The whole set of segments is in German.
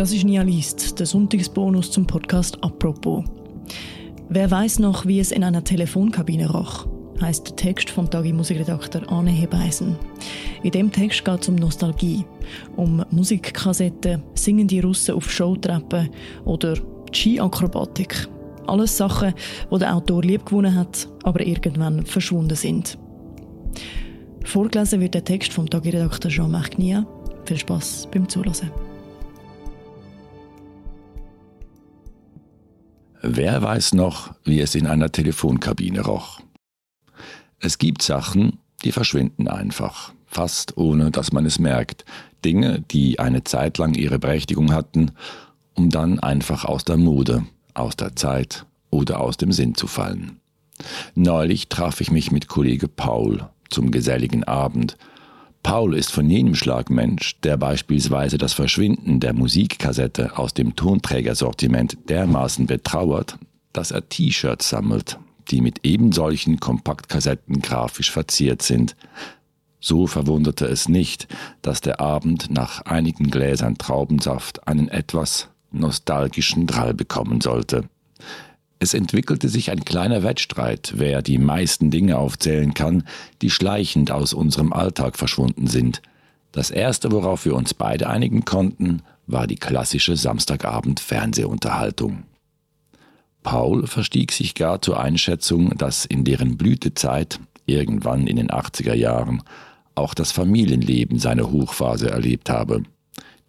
Das ist Nia Liest, der Sonntagsbonus zum Podcast «Apropos». Wer weiß noch, wie es in einer Telefonkabine roch? heißt der Text vom Tagi Musikredakteur Arne Hebeisen. In dem Text geht es um Nostalgie, um Musikkassetten, singende Russen auf Showtreppen oder Ski-Akrobatik. Alles Sachen, die der Autor lieb gewonnen hat, aber irgendwann verschwunden sind. Vorgelesen wird der Text vom Tagi-Redakteur Jean-Marc Nia. Viel Spaß beim Zuhören. Wer weiß noch, wie es in einer Telefonkabine roch? Es gibt Sachen, die verschwinden einfach, fast ohne dass man es merkt. Dinge, die eine Zeit lang ihre Berechtigung hatten, um dann einfach aus der Mode, aus der Zeit oder aus dem Sinn zu fallen. Neulich traf ich mich mit Kollege Paul zum geselligen Abend. Paul ist von jenem Schlag Mensch, der beispielsweise das Verschwinden der Musikkassette aus dem Tonträgersortiment dermaßen betrauert, dass er T-Shirts sammelt die mit ebensolchen Kompaktkassetten grafisch verziert sind. So verwunderte es nicht, dass der Abend nach einigen Gläsern Traubensaft einen etwas nostalgischen Drall bekommen sollte. Es entwickelte sich ein kleiner Wettstreit, wer die meisten Dinge aufzählen kann, die schleichend aus unserem Alltag verschwunden sind. Das erste, worauf wir uns beide einigen konnten, war die klassische Samstagabend-Fernsehunterhaltung. Paul verstieg sich gar zur Einschätzung, dass in deren Blütezeit, irgendwann in den 80er Jahren, auch das Familienleben seine Hochphase erlebt habe.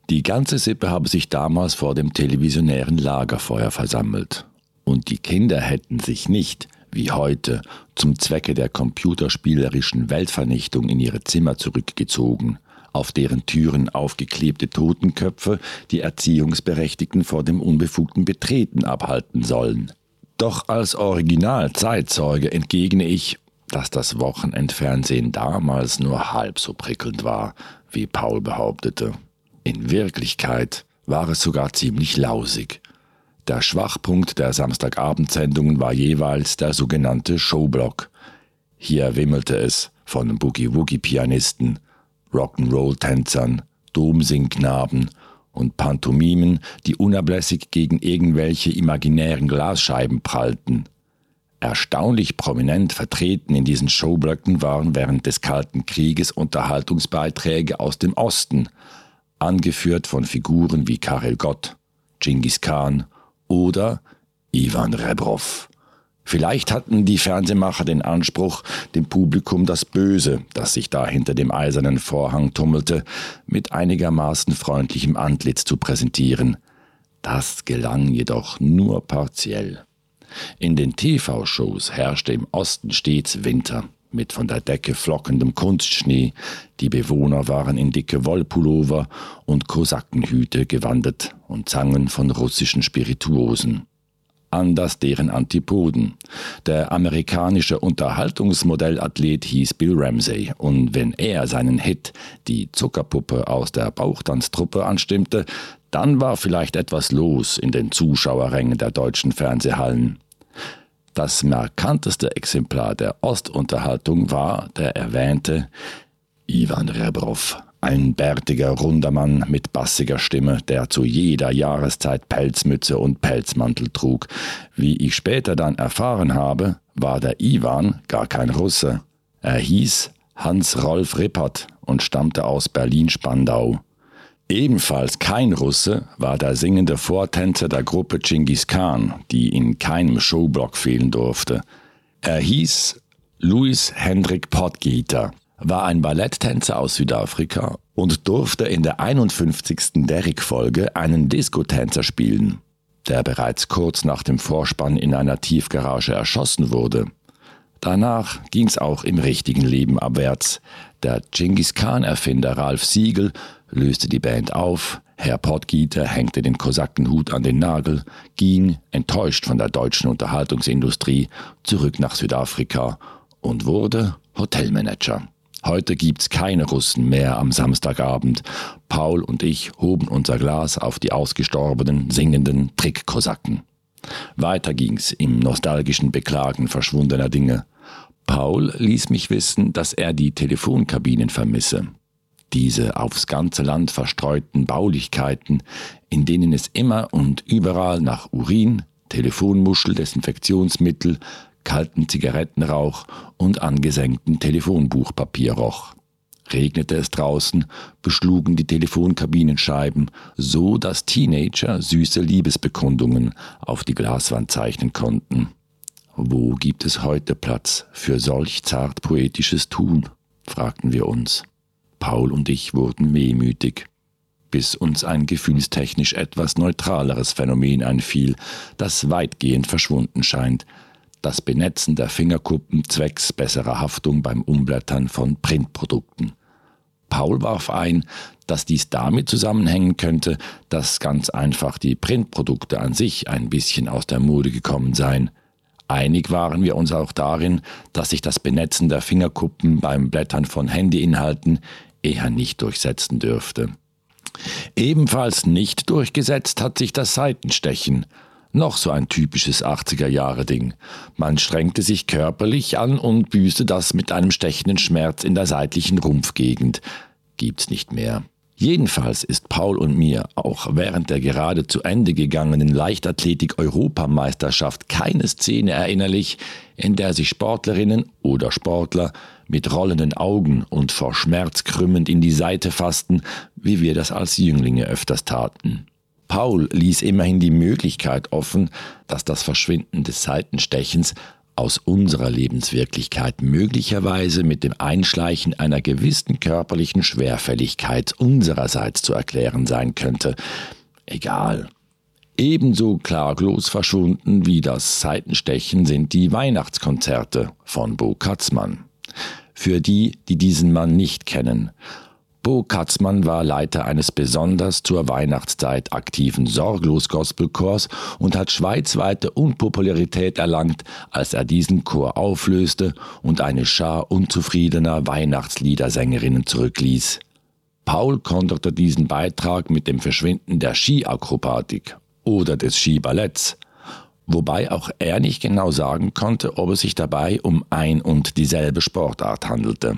Die ganze Sippe habe sich damals vor dem televisionären Lagerfeuer versammelt. Und die Kinder hätten sich nicht, wie heute, zum Zwecke der computerspielerischen Weltvernichtung in ihre Zimmer zurückgezogen, auf deren Türen aufgeklebte Totenköpfe die Erziehungsberechtigten vor dem unbefugten Betreten abhalten sollen. Doch als Original-Zeitzeuge entgegne ich, dass das Wochenendfernsehen damals nur halb so prickelnd war, wie Paul behauptete. In Wirklichkeit war es sogar ziemlich lausig. Der Schwachpunkt der Samstagabendsendungen war jeweils der sogenannte Showblock. Hier wimmelte es von Boogie-Woogie-Pianisten, Rock'n'Roll-Tänzern, Domsingknaben und Pantomimen, die unablässig gegen irgendwelche imaginären Glasscheiben prallten. Erstaunlich prominent vertreten in diesen Showblöcken waren während des Kalten Krieges Unterhaltungsbeiträge aus dem Osten, angeführt von Figuren wie Karel Gott, Genghis Khan oder Ivan Rebrov. Vielleicht hatten die Fernsehmacher den Anspruch, dem Publikum das Böse, das sich da hinter dem eisernen Vorhang tummelte, mit einigermaßen freundlichem Antlitz zu präsentieren. Das gelang jedoch nur partiell. In den TV-Shows herrschte im Osten stets Winter, mit von der Decke flockendem Kunstschnee, die Bewohner waren in dicke Wollpullover und Kosakenhüte gewandet und zangen von russischen Spirituosen anders deren Antipoden. Der amerikanische Unterhaltungsmodellathlet hieß Bill Ramsey und wenn er seinen Hit Die Zuckerpuppe aus der Bauchtanztruppe anstimmte, dann war vielleicht etwas los in den Zuschauerrängen der deutschen Fernsehhallen. Das markanteste Exemplar der Ostunterhaltung war der erwähnte Ivan Rebrov, ein bärtiger, runder Mann mit bassiger Stimme, der zu jeder Jahreszeit Pelzmütze und Pelzmantel trug. Wie ich später dann erfahren habe, war der Iwan gar kein Russe. Er hieß Hans-Rolf Rippert und stammte aus Berlin-Spandau. Ebenfalls kein Russe war der singende Vortänzer der Gruppe Genghis Khan, die in keinem Showblock fehlen durfte. Er hieß Louis Hendrik Potgieter war ein Balletttänzer aus Südafrika und durfte in der 51. Derrick-Folge einen Disco-Tänzer spielen, der bereits kurz nach dem Vorspann in einer Tiefgarage erschossen wurde. Danach ging's auch im richtigen Leben abwärts. Der Genghis Khan-Erfinder Ralf Siegel löste die Band auf, Herr Pottgieter hängte den Kosakenhut an den Nagel, ging, enttäuscht von der deutschen Unterhaltungsindustrie, zurück nach Südafrika und wurde Hotelmanager. Heute gibt's keine Russen mehr am Samstagabend. Paul und ich hoben unser Glas auf die ausgestorbenen, singenden Trickkosaken. Weiter ging's im nostalgischen Beklagen verschwundener Dinge. Paul ließ mich wissen, dass er die Telefonkabinen vermisse. Diese aufs ganze Land verstreuten Baulichkeiten, in denen es immer und überall nach Urin, Telefonmuschel, Desinfektionsmittel, kalten Zigarettenrauch und angesenkten Telefonbuchpapier roch. Regnete es draußen, beschlugen die Telefonkabinenscheiben, so dass Teenager süße Liebesbekundungen auf die Glaswand zeichnen konnten. Wo gibt es heute Platz für solch zart poetisches Tun? fragten wir uns. Paul und ich wurden wehmütig, bis uns ein gefühlstechnisch etwas neutraleres Phänomen einfiel, das weitgehend verschwunden scheint, das Benetzen der Fingerkuppen zwecks besserer Haftung beim Umblättern von Printprodukten. Paul warf ein, dass dies damit zusammenhängen könnte, dass ganz einfach die Printprodukte an sich ein bisschen aus der Mode gekommen seien. Einig waren wir uns auch darin, dass sich das Benetzen der Fingerkuppen beim Blättern von Handyinhalten eher nicht durchsetzen dürfte. Ebenfalls nicht durchgesetzt hat sich das Seitenstechen. Noch so ein typisches 80er-Jahre-Ding. Man strengte sich körperlich an und büßte das mit einem stechenden Schmerz in der seitlichen Rumpfgegend. Gibt's nicht mehr. Jedenfalls ist Paul und mir auch während der gerade zu Ende gegangenen Leichtathletik-Europameisterschaft keine Szene erinnerlich, in der sich Sportlerinnen oder Sportler mit rollenden Augen und vor Schmerz krümmend in die Seite fassten, wie wir das als Jünglinge öfters taten. Paul ließ immerhin die Möglichkeit offen, dass das Verschwinden des Seitenstechens aus unserer Lebenswirklichkeit möglicherweise mit dem Einschleichen einer gewissen körperlichen Schwerfälligkeit unsererseits zu erklären sein könnte. Egal. Ebenso klaglos verschwunden wie das Seitenstechen sind die Weihnachtskonzerte von Bo Katzmann. Für die, die diesen Mann nicht kennen, Bo Katzmann war Leiter eines besonders zur Weihnachtszeit aktiven Sorglos-Gospelchors und hat schweizweite Unpopularität erlangt, als er diesen Chor auflöste und eine Schar unzufriedener Weihnachtsliedersängerinnen zurückließ. Paul konterte diesen Beitrag mit dem Verschwinden der Skiakrobatik oder des Skiballetts, wobei auch er nicht genau sagen konnte, ob es sich dabei um ein und dieselbe Sportart handelte.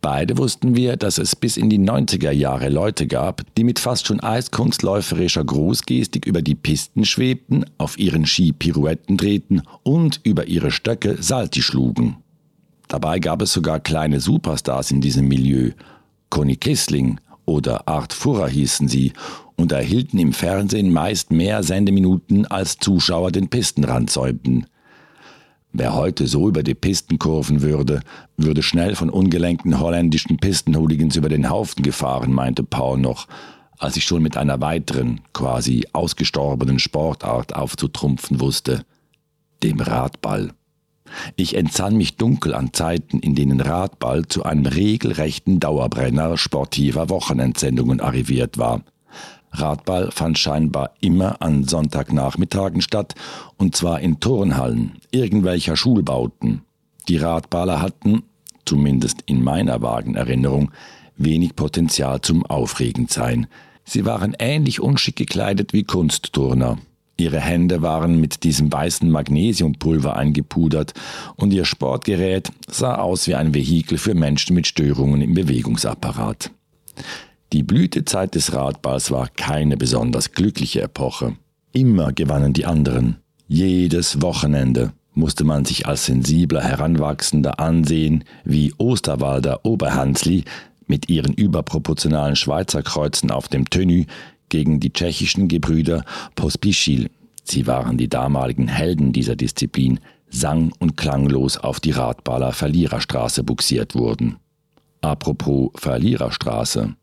Beide wussten wir, dass es bis in die 90er Jahre Leute gab, die mit fast schon eiskunstläuferischer Großgestik über die Pisten schwebten, auf ihren Ski Pirouetten drehten und über ihre Stöcke Salti schlugen. Dabei gab es sogar kleine Superstars in diesem Milieu. Conny Kissling oder Art Furrer hießen sie und erhielten im Fernsehen meist mehr Sendeminuten als Zuschauer den Pistenrand säumten. Wer heute so über die Pisten kurven würde, würde schnell von ungelenkten holländischen Pistenhooligans über den Haufen gefahren, meinte Paul noch, als ich schon mit einer weiteren, quasi ausgestorbenen Sportart aufzutrumpfen wusste, dem Radball. Ich entsann mich dunkel an Zeiten, in denen Radball zu einem regelrechten Dauerbrenner sportiver Wochenendsendungen arriviert war – Radball fand scheinbar immer an Sonntagnachmittagen statt, und zwar in Turnhallen irgendwelcher Schulbauten. Die Radballer hatten, zumindest in meiner vagen Erinnerung, wenig Potenzial zum Aufregendsein. Sie waren ähnlich unschick gekleidet wie Kunstturner. Ihre Hände waren mit diesem weißen Magnesiumpulver eingepudert und ihr Sportgerät sah aus wie ein Vehikel für Menschen mit Störungen im Bewegungsapparat. Die Blütezeit des Radballs war keine besonders glückliche Epoche. Immer gewannen die anderen. Jedes Wochenende musste man sich als sensibler Heranwachsender ansehen, wie Osterwalder Oberhansli mit ihren überproportionalen Schweizer Kreuzen auf dem Tenü gegen die tschechischen Gebrüder Pospischil. Sie waren die damaligen Helden dieser Disziplin, sang- und klanglos auf die Radballer Verliererstraße buxiert wurden. Apropos Verliererstraße.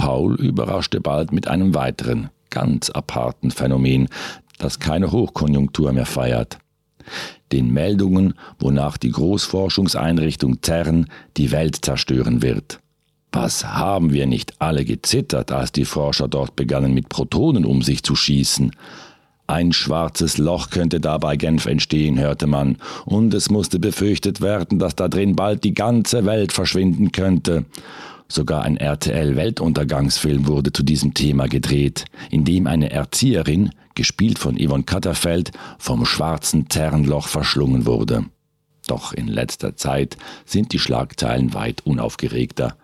Paul überraschte bald mit einem weiteren, ganz aparten Phänomen, das keine Hochkonjunktur mehr feiert. Den Meldungen, wonach die Großforschungseinrichtung CERN die Welt zerstören wird. Was haben wir nicht alle gezittert, als die Forscher dort begannen, mit Protonen um sich zu schießen? Ein schwarzes Loch könnte dabei Genf entstehen, hörte man, und es musste befürchtet werden, dass da drin bald die ganze Welt verschwinden könnte. Sogar ein RTL-Weltuntergangsfilm wurde zu diesem Thema gedreht, in dem eine Erzieherin, gespielt von Yvonne Katterfeld, vom schwarzen Zernloch verschlungen wurde. Doch in letzter Zeit sind die Schlagzeilen weit unaufgeregter.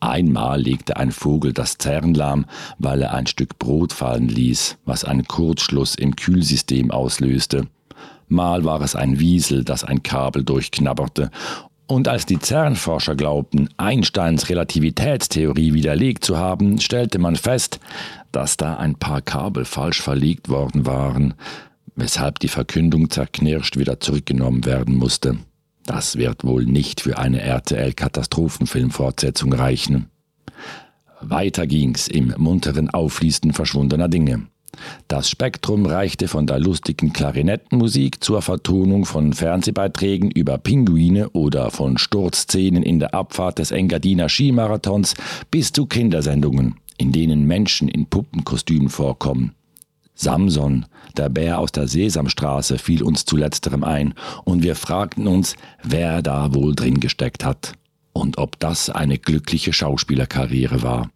Einmal legte ein Vogel das Zerren lahm, weil er ein Stück Brot fallen ließ, was einen Kurzschluss im Kühlsystem auslöste. Mal war es ein Wiesel, das ein Kabel durchknabberte. Und als die CERN-Forscher glaubten, Einsteins Relativitätstheorie widerlegt zu haben, stellte man fest, dass da ein paar Kabel falsch verlegt worden waren, weshalb die Verkündung zerknirscht wieder zurückgenommen werden musste. Das wird wohl nicht für eine RTL-Katastrophenfilmfortsetzung reichen. Weiter ging's im munteren Aufließen verschwundener Dinge. Das Spektrum reichte von der lustigen Klarinettenmusik zur Vertonung von Fernsehbeiträgen über Pinguine oder von Sturzszenen in der Abfahrt des Engadiner Skimarathons bis zu Kindersendungen, in denen Menschen in Puppenkostümen vorkommen. Samson, der Bär aus der Sesamstraße, fiel uns zu letzterem ein, und wir fragten uns, wer da wohl drin gesteckt hat und ob das eine glückliche Schauspielerkarriere war.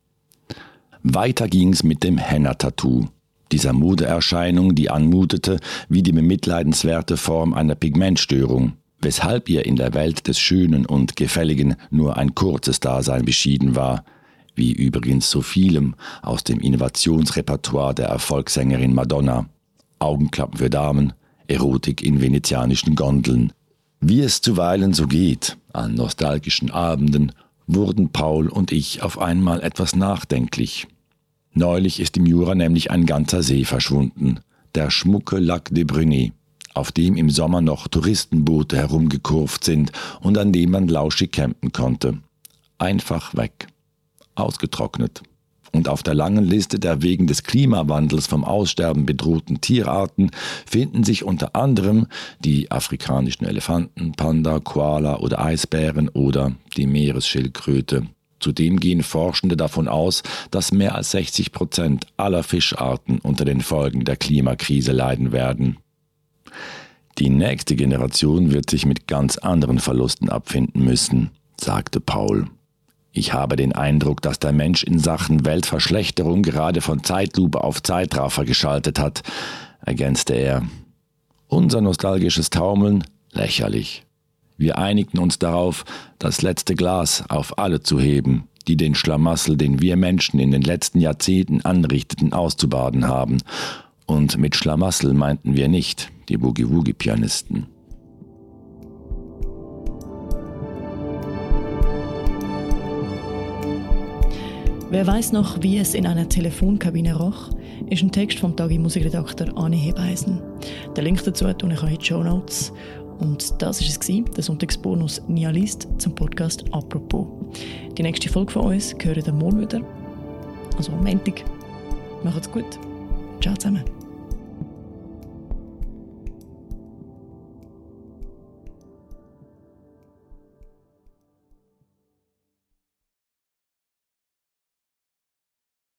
Weiter ging's mit dem Henna-Tattoo, dieser Modeerscheinung, die anmutete wie die bemitleidenswerte Form einer Pigmentstörung, weshalb ihr in der Welt des Schönen und Gefälligen nur ein kurzes Dasein beschieden war – wie übrigens so vielem aus dem Innovationsrepertoire der Erfolgssängerin Madonna. Augenklappen für Damen, Erotik in venezianischen Gondeln. Wie es zuweilen so geht, an nostalgischen Abenden, wurden Paul und ich auf einmal etwas nachdenklich. Neulich ist im Jura nämlich ein ganzer See verschwunden, der schmucke Lac de Brunei, auf dem im Sommer noch Touristenboote herumgekurvt sind und an dem man lauschig campen konnte. Einfach weg ausgetrocknet. Und auf der langen Liste der wegen des Klimawandels vom Aussterben bedrohten Tierarten finden sich unter anderem die afrikanischen Elefanten, Panda, Koala oder Eisbären oder die Meeresschildkröte. Zudem gehen Forschende davon aus, dass mehr als 60 Prozent aller Fischarten unter den Folgen der Klimakrise leiden werden. Die nächste Generation wird sich mit ganz anderen Verlusten abfinden müssen, sagte Paul. Ich habe den Eindruck, dass der Mensch in Sachen Weltverschlechterung gerade von Zeitlupe auf Zeitraffer geschaltet hat, ergänzte er. Unser nostalgisches Taumeln lächerlich. Wir einigten uns darauf, das letzte Glas auf alle zu heben, die den Schlamassel, den wir Menschen in den letzten Jahrzehnten anrichteten, auszubaden haben. Und mit Schlamassel meinten wir nicht die Boogie-Woogie-Pianisten. Wer weiß noch, wie es in einer Telefonkabine roch, ist ein Text vom Tagi Musikredakteur Anne Hebeisen. Der Link dazu tue ich euch in die Show Notes. Und das war es, der Sonntagsbonus Nialist zum Podcast «Apropos». Die nächste Folge von uns gehört am Morgen wieder, also am Montag. Macht's gut. Ciao zusammen.